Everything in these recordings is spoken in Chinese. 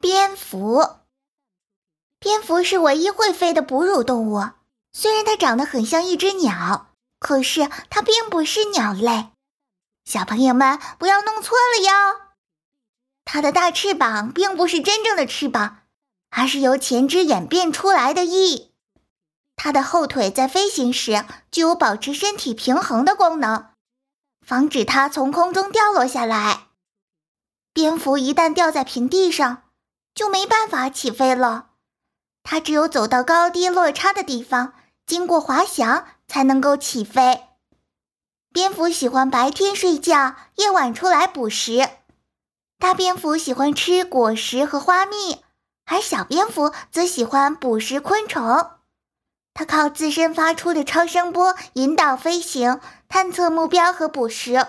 蝙蝠，蝙蝠是唯一会飞的哺乳动物。虽然它长得很像一只鸟，可是它并不是鸟类。小朋友们不要弄错了哟。它的大翅膀并不是真正的翅膀，而是由前肢演变出来的翼。它的后腿在飞行时具有保持身体平衡的功能，防止它从空中掉落下来。蝙蝠一旦掉在平地上，就没办法起飞了，它只有走到高低落差的地方，经过滑翔才能够起飞。蝙蝠喜欢白天睡觉，夜晚出来捕食。大蝙蝠喜欢吃果实和花蜜，而小蝙蝠则喜欢捕食昆虫。它靠自身发出的超声波引导飞行、探测目标和捕食。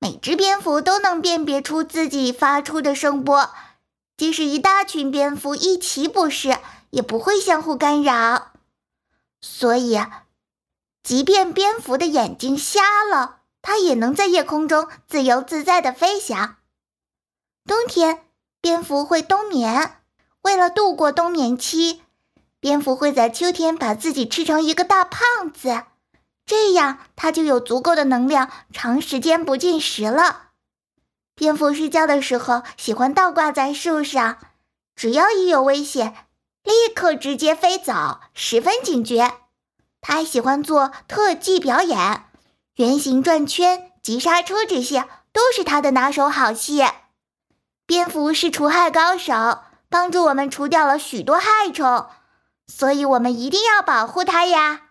每只蝙蝠都能辨别出自己发出的声波。即使一大群蝙蝠一起捕食，也不会相互干扰。所以，即便蝙蝠的眼睛瞎了，它也能在夜空中自由自在地飞翔。冬天，蝙蝠会冬眠。为了度过冬眠期，蝙蝠会在秋天把自己吃成一个大胖子，这样它就有足够的能量长时间不进食了。蝙蝠睡觉的时候喜欢倒挂在树上，只要一有危险，立刻直接飞走，十分警觉。它还喜欢做特技表演，圆形转圈、急刹车这些都是它的拿手好戏。蝙蝠是除害高手，帮助我们除掉了许多害虫，所以我们一定要保护它呀。